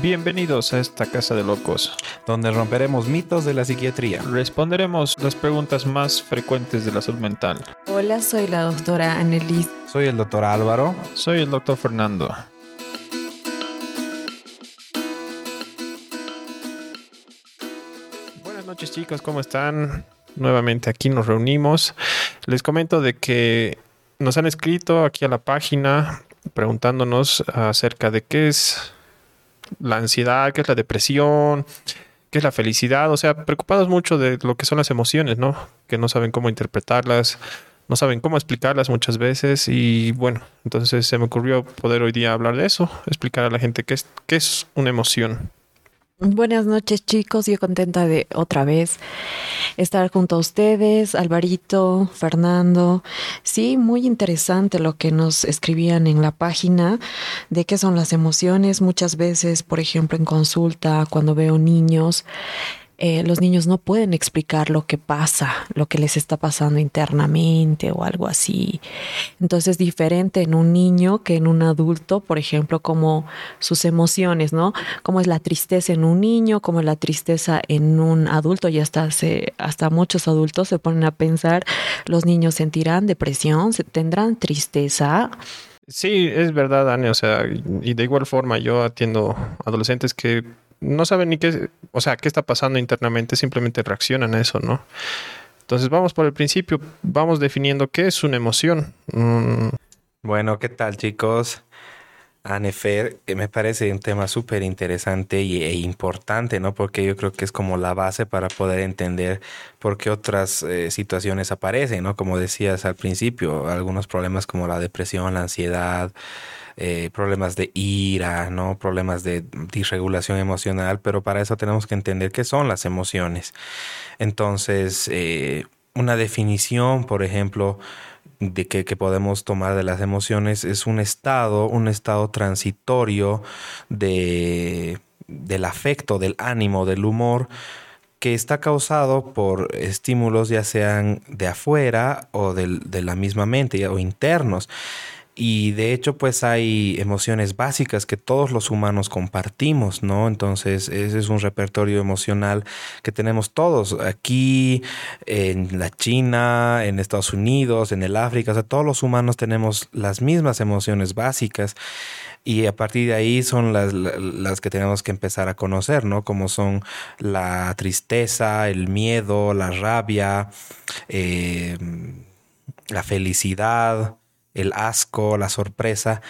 Bienvenidos a esta casa de locos, donde romperemos mitos de la psiquiatría. Responderemos las preguntas más frecuentes de la salud mental. Hola, soy la doctora Annelies. Soy el doctor Álvaro. Soy el doctor Fernando. Buenas noches chicos, ¿cómo están? Nuevamente aquí nos reunimos. Les comento de que nos han escrito aquí a la página preguntándonos acerca de qué es la ansiedad, qué es la depresión, qué es la felicidad, o sea, preocupados mucho de lo que son las emociones, ¿no? Que no saben cómo interpretarlas, no saben cómo explicarlas muchas veces y bueno, entonces se me ocurrió poder hoy día hablar de eso, explicar a la gente qué es, qué es una emoción. Buenas noches chicos, yo contenta de otra vez estar junto a ustedes, Alvarito, Fernando. Sí, muy interesante lo que nos escribían en la página de qué son las emociones. Muchas veces, por ejemplo, en consulta, cuando veo niños, eh, los niños no pueden explicar lo que pasa, lo que les está pasando internamente o algo así. Entonces es diferente en un niño que en un adulto, por ejemplo, como sus emociones, ¿no? Como es la tristeza en un niño, como es la tristeza en un adulto, y hasta, se, hasta muchos adultos se ponen a pensar, los niños sentirán depresión, tendrán tristeza. Sí, es verdad, Dani, o sea, y de igual forma yo atiendo adolescentes que no saben ni qué, o sea, qué está pasando internamente, simplemente reaccionan a eso, ¿no? Entonces vamos por el principio, vamos definiendo qué es una emoción. Mm. Bueno, ¿qué tal chicos? Anefer, me parece un tema súper interesante e importante, ¿no? Porque yo creo que es como la base para poder entender por qué otras eh, situaciones aparecen, ¿no? Como decías al principio, algunos problemas como la depresión, la ansiedad, eh, problemas de ira, ¿no? Problemas de disregulación emocional, pero para eso tenemos que entender qué son las emociones. Entonces, eh, una definición, por ejemplo, de que, que, podemos tomar de las emociones es un estado, un estado transitorio de, del afecto, del ánimo, del humor, que está causado por estímulos ya sean de afuera o de la misma mente o internos. Y de hecho, pues hay emociones básicas que todos los humanos compartimos, ¿no? Entonces, ese es un repertorio emocional que tenemos todos aquí, en la China, en Estados Unidos, en el África, o sea, todos los humanos tenemos las mismas emociones básicas. Y a partir de ahí son las, las que tenemos que empezar a conocer, ¿no? Como son la tristeza, el miedo, la rabia, eh, la felicidad, el asco, la sorpresa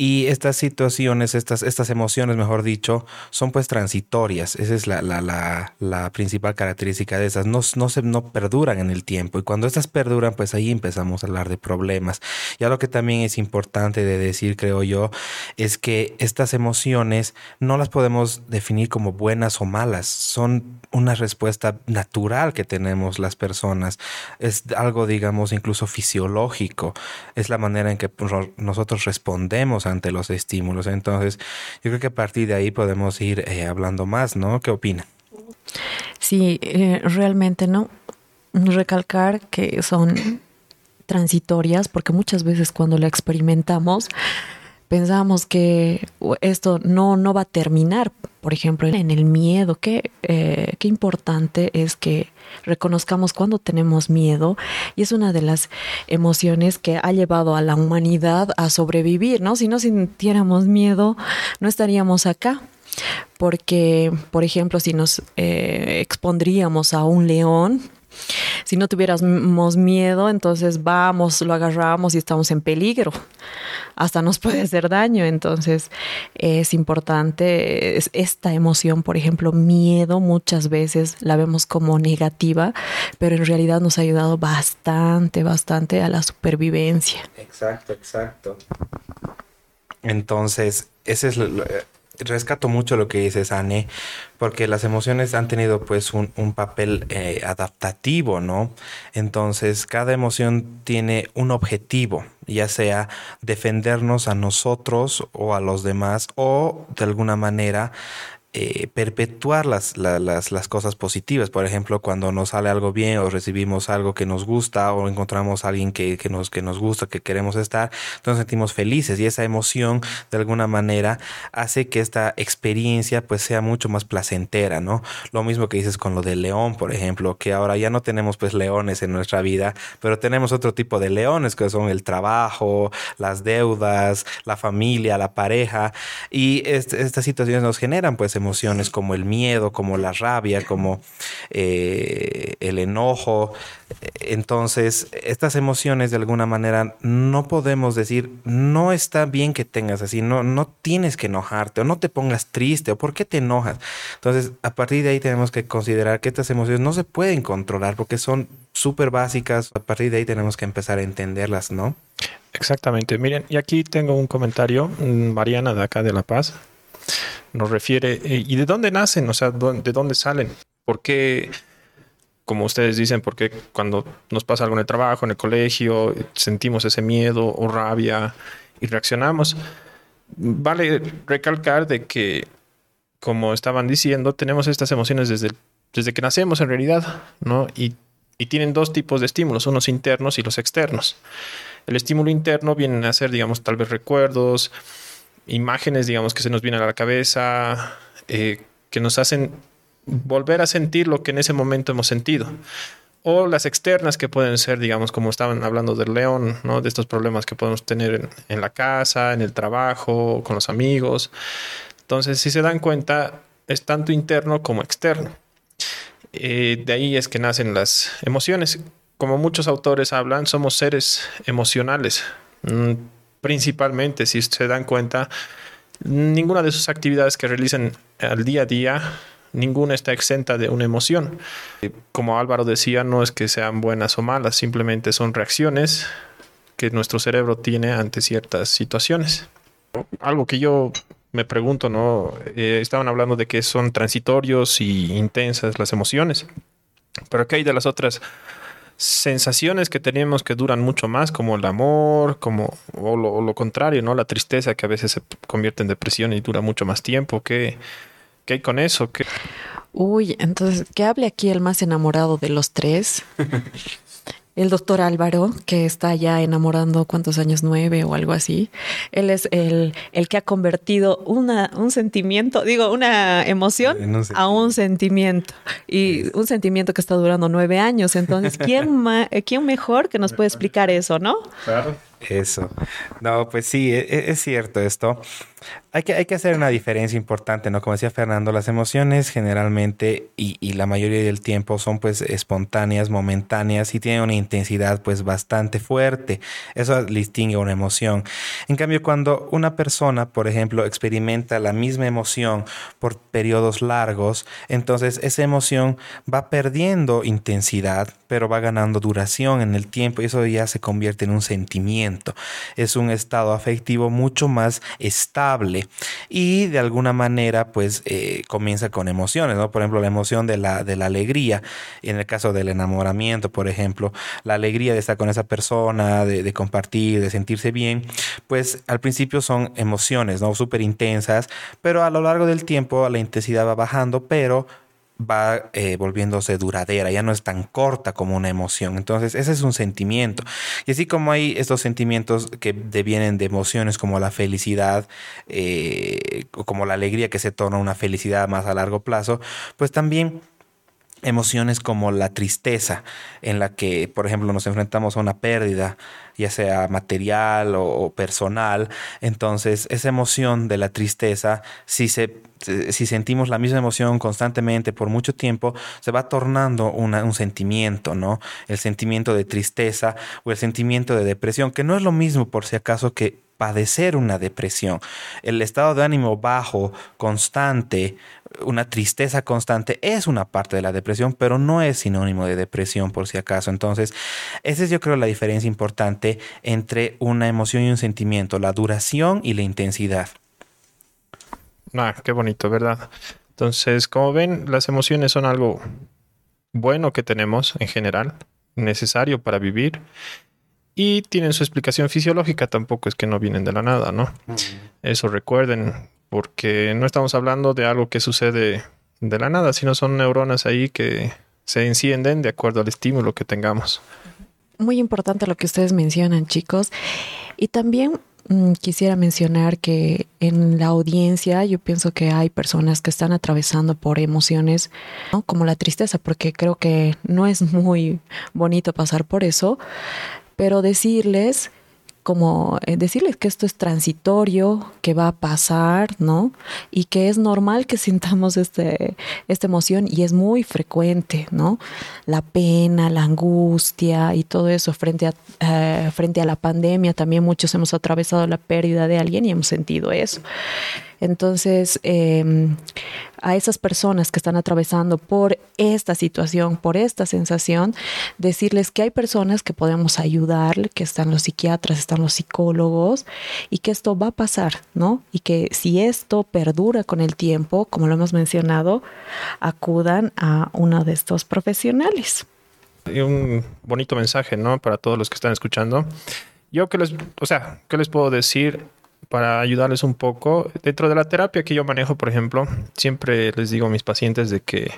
y estas situaciones, estas, estas emociones, mejor dicho, son pues transitorias. Esa es la, la, la, principal característica de esas. No, no, se, no perduran en el tiempo. Y cuando estas perduran, pues ahí empezamos a hablar de problemas. Y algo que también es importante de decir, creo yo, es que estas emociones no las podemos definir como buenas o malas. Son una respuesta natural que tenemos las personas. Es algo, digamos, incluso fisiológico. Es la manera en que nosotros respondemos ante los estímulos. Entonces, yo creo que a partir de ahí podemos ir eh, hablando más, ¿no? ¿Qué opina? Sí, eh, realmente no. Recalcar que son transitorias, porque muchas veces cuando la experimentamos, pensamos que esto no, no va a terminar. Por ejemplo, en el miedo, qué, eh, qué importante es que reconozcamos cuando tenemos miedo y es una de las emociones que ha llevado a la humanidad a sobrevivir, ¿no? Si no sintiéramos miedo, no estaríamos acá. Porque, por ejemplo, si nos eh, expondríamos a un león, si no tuviéramos miedo, entonces vamos, lo agarramos y estamos en peligro. Hasta nos puede hacer daño. Entonces es importante esta emoción, por ejemplo, miedo, muchas veces la vemos como negativa, pero en realidad nos ha ayudado bastante, bastante a la supervivencia. Exacto, exacto. Entonces, ese es lo, rescato mucho lo que dices, Anne, porque las emociones han tenido pues un, papel eh, adaptativo, ¿no? Entonces, cada emoción tiene un objetivo, ya sea defendernos a nosotros o a los demás, o de alguna manera eh, perpetuar las, las, las, cosas positivas. Por ejemplo, cuando nos sale algo bien o recibimos algo que nos gusta o encontramos a alguien que, que, nos, que nos gusta, que queremos estar, nos sentimos felices y esa emoción de alguna manera hace que esta experiencia pues sea mucho más placentera, ¿no? Lo mismo que dices con lo del león, por ejemplo, que ahora ya no tenemos pues leones en nuestra vida, pero tenemos otro tipo de leones que son el trabajo, las deudas, la familia, la pareja y estas situaciones nos generan pues emociones como el miedo, como la rabia, como eh, el enojo. Entonces, estas emociones de alguna manera no podemos decir, no está bien que tengas así, no, no tienes que enojarte o no te pongas triste o por qué te enojas. Entonces, a partir de ahí tenemos que considerar que estas emociones no se pueden controlar porque son súper básicas. A partir de ahí tenemos que empezar a entenderlas, ¿no? Exactamente. Miren, y aquí tengo un comentario, mm, Mariana de acá de La Paz nos refiere, eh, ¿y de dónde nacen? O sea, ¿de dónde salen? ¿Por qué, como ustedes dicen, por qué cuando nos pasa algo en el trabajo, en el colegio, sentimos ese miedo o rabia y reaccionamos? Vale recalcar de que, como estaban diciendo, tenemos estas emociones desde, desde que nacemos en realidad, ¿no? Y, y tienen dos tipos de estímulos, unos internos y los externos. El estímulo interno viene a ser, digamos, tal vez recuerdos, imágenes, digamos, que se nos vienen a la cabeza, eh, que nos hacen volver a sentir lo que en ese momento hemos sentido. O las externas que pueden ser, digamos, como estaban hablando del león, ¿no? De estos problemas que podemos tener en, la casa, en el trabajo, con los amigos. Entonces, si se dan cuenta, es tanto interno como externo. Eh, de ahí es que nacen las emociones. Como muchos autores hablan, somos seres emocionales. Mm, principalmente, si se dan cuenta, ninguna de sus actividades que realicen al día a día, ninguna está exenta de una emoción. Como Álvaro decía, no es que sean buenas o malas, simplemente son reacciones que nuestro cerebro tiene ante ciertas situaciones. Algo que yo me pregunto, ¿no? Eh, estaban hablando de que son transitorios y intensas las emociones, pero ¿qué hay de las otras sensaciones que tenemos que duran mucho más, como el amor, como o lo, contrario, ¿no? La tristeza que a veces se convierte en depresión y dura mucho más tiempo. ¿Qué, qué hay con eso? ¿Qué? Uy, entonces, ¿qué hable aquí el más enamorado de los tres? el doctor Álvaro, que está ya enamorando cuántos años, nueve o algo así. Él es el, el que ha convertido una, un sentimiento, digo, una emoción a un sentimiento. Y un sentimiento que está durando nueve años. Entonces, ¿quién, ¿quién mejor que nos puede explicar eso, no? Claro. Eso. No, pues sí, e, e, es, cierto esto. Hay que, hay que hacer una diferencia importante, ¿no? Como decía Fernando, las emociones generalmente y, y, la mayoría del tiempo son pues espontáneas, momentáneas y tienen una intensidad pues bastante fuerte. Eso distingue una emoción. En cambio, cuando una persona, por ejemplo, experimenta la misma emoción por periodos largos, entonces esa emoción va perdiendo intensidad, pero va ganando duración en el tiempo y eso ya se convierte en un sentimiento. Es un estado afectivo mucho más estable y de alguna manera pues eh, comienza con emociones, ¿no? Por ejemplo, la emoción de la, de la alegría, en el caso del enamoramiento, por ejemplo, la alegría de estar con esa persona, de, compartir, de sentirse bien, pues al principio son emociones, ¿no? Súper intensas, pero a lo largo del tiempo la intensidad va bajando, pero va eh, volviéndose duradera, ya no es tan corta como una emoción. Entonces, ese es un sentimiento. Y así como hay estos sentimientos que devienen de emociones como la felicidad, eh, como la alegría que se torna una felicidad más a largo plazo, pues también emociones como la tristeza, en la que, por ejemplo, nos enfrentamos a una pérdida, ya sea material o, personal. Entonces, esa emoción de la tristeza, si, se, si sentimos la misma emoción constantemente por mucho tiempo, se va tornando un sentimiento, ¿no? El sentimiento de tristeza o el sentimiento de depresión, que no es lo mismo por si acaso que padecer una depresión. El estado de ánimo bajo, constante, una tristeza constante es una parte de la depresión, pero no es sinónimo de depresión por si acaso. Entonces, esa es yo creo la diferencia importante entre una emoción y un sentimiento, la duración y la intensidad. Ah, qué bonito, ¿verdad? Entonces, como ven, las emociones son algo bueno que tenemos en general, necesario para vivir y tienen su explicación fisiológica, tampoco es que no vienen de la nada, ¿no? Eso recuerden porque no estamos hablando de algo que sucede de la nada, sino son neuronas ahí que se encienden de acuerdo al estímulo que tengamos. Muy importante lo que ustedes mencionan, chicos. Y también mm, quisiera mencionar que en la audiencia yo pienso que hay personas que están atravesando por emociones como la tristeza, porque creo que no es muy bonito pasar por eso, pero decirles como eh, decirles que esto es transitorio, que va a pasar, ¿no? Y que es normal que sintamos este, esta emoción y es muy frecuente, ¿no? La pena, la angustia y todo eso frente a, eh, frente a la pandemia. También muchos hemos atravesado la pérdida de alguien y hemos sentido eso. Entonces, em, a esas personas que están atravesando por esta situación, por esta sensación, decirles que hay personas que podemos ayudar, que están los psiquiatras, están los psicólogos y que esto va a pasar, ¿no? Y que si esto perdura con el tiempo, como lo hemos mencionado, acudan a uno de estos profesionales. Y un bonito mensaje, ¿no? Para todos los que están escuchando. Yo que les, o sea, ¿qué les puedo decir? Para ayudarles un poco. Dentro de la terapia que yo manejo, por ejemplo, siempre les digo a mis pacientes de que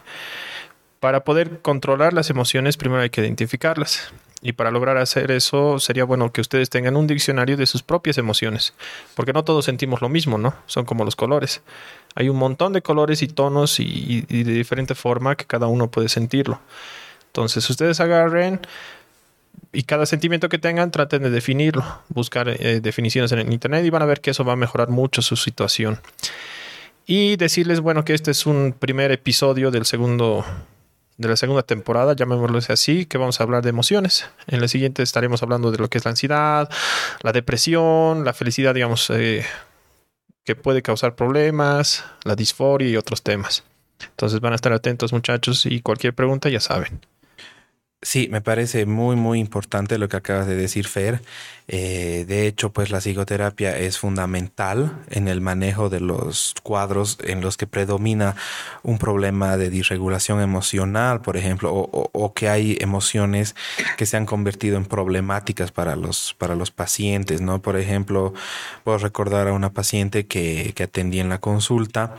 para poder controlar las emociones, primero hay que identificarlas. Y para lograr hacer eso, sería bueno que ustedes tengan un diccionario de sus propias emociones, porque no todos sentimos lo mismo, ¿no? Son como los colores. Hay un montón de colores y tonos y, y de diferente forma que cada uno puede sentirlo. Entonces, ustedes agarren, y cada sentimiento que tengan traten de definirlo, buscar eh, definiciones en el internet y van a ver que eso va a mejorar mucho su situación. Y decirles, bueno, que este es un primer episodio del segundo de la segunda temporada, llamémoslo así, que vamos a hablar de emociones. En la siguiente estaremos hablando de lo que es la ansiedad, la depresión, la felicidad, digamos, eh, que puede causar problemas, la disforia y otros temas. Entonces van a estar atentos muchachos y cualquier pregunta ya saben. Sí, me parece muy, muy importante lo que acabas de decir, Fer. Eh, de hecho, pues la psicoterapia es fundamental en el manejo de los cuadros en los que predomina un problema de disregulación emocional, por ejemplo, o, que hay emociones que se han convertido en problemáticas para los, para los pacientes, ¿no? Por ejemplo, puedo recordar a una paciente que, que atendí en la consulta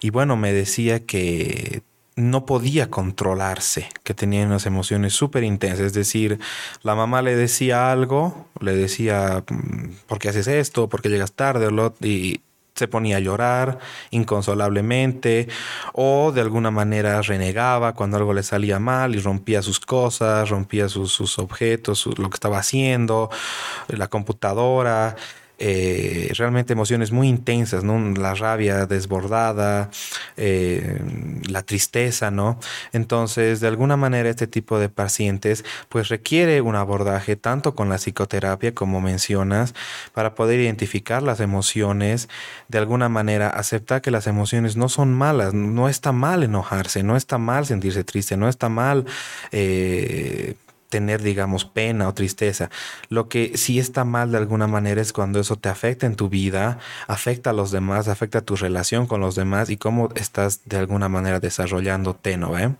y bueno, me decía que no podía controlarse, que tenía unas emociones súper intensas. Es decir, la mamá le decía algo, le decía, mm, ¿por qué haces esto? ¿Por qué llegas tarde? Y se ponía a llorar inconsolablemente o de alguna manera renegaba cuando algo le salía mal y rompía sus cosas, rompía sus, objetos, lo que estaba haciendo, la computadora. Eh, realmente emociones muy intensas, ¿no? La rabia desbordada, eh, la tristeza, ¿no? Entonces, de alguna manera, este tipo de pacientes, pues requiere un abordaje tanto con la psicoterapia, como mencionas, para poder identificar las emociones, de alguna manera aceptar que las emociones no son malas, no está mal enojarse, no está mal sentirse triste, no está mal eh, tener, digamos, pena o tristeza. Lo que sí está mal de alguna manera es cuando eso te afecta en tu vida, afecta a los demás, afecta tu relación con los demás y cómo estás de alguna manera desarrollándote, ¿no? ve?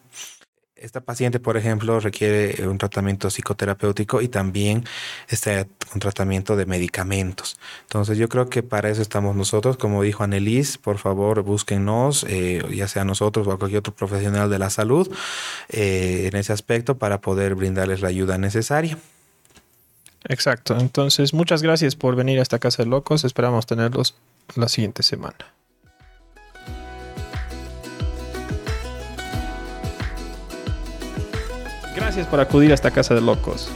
Esta paciente, por ejemplo, requiere un tratamiento psicoterapéutico y también este, un tratamiento de medicamentos. Entonces, yo creo que para eso estamos nosotros. Como dijo Annelies, por favor, búsquenos, eh, ya sea nosotros o cualquier otro profesional de la salud, eh, en ese aspecto para poder brindarles la ayuda necesaria. Exacto. Entonces, muchas gracias por venir a esta Casa de Locos. Esperamos tenerlos la siguiente semana. Gracias por acudir a esta casa de locos.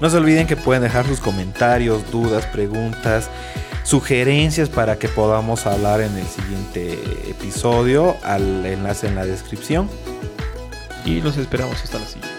No se olviden que pueden dejar sus comentarios, dudas, preguntas, sugerencias para que podamos hablar en el siguiente episodio al enlace en la descripción. Y los esperamos hasta la siguiente.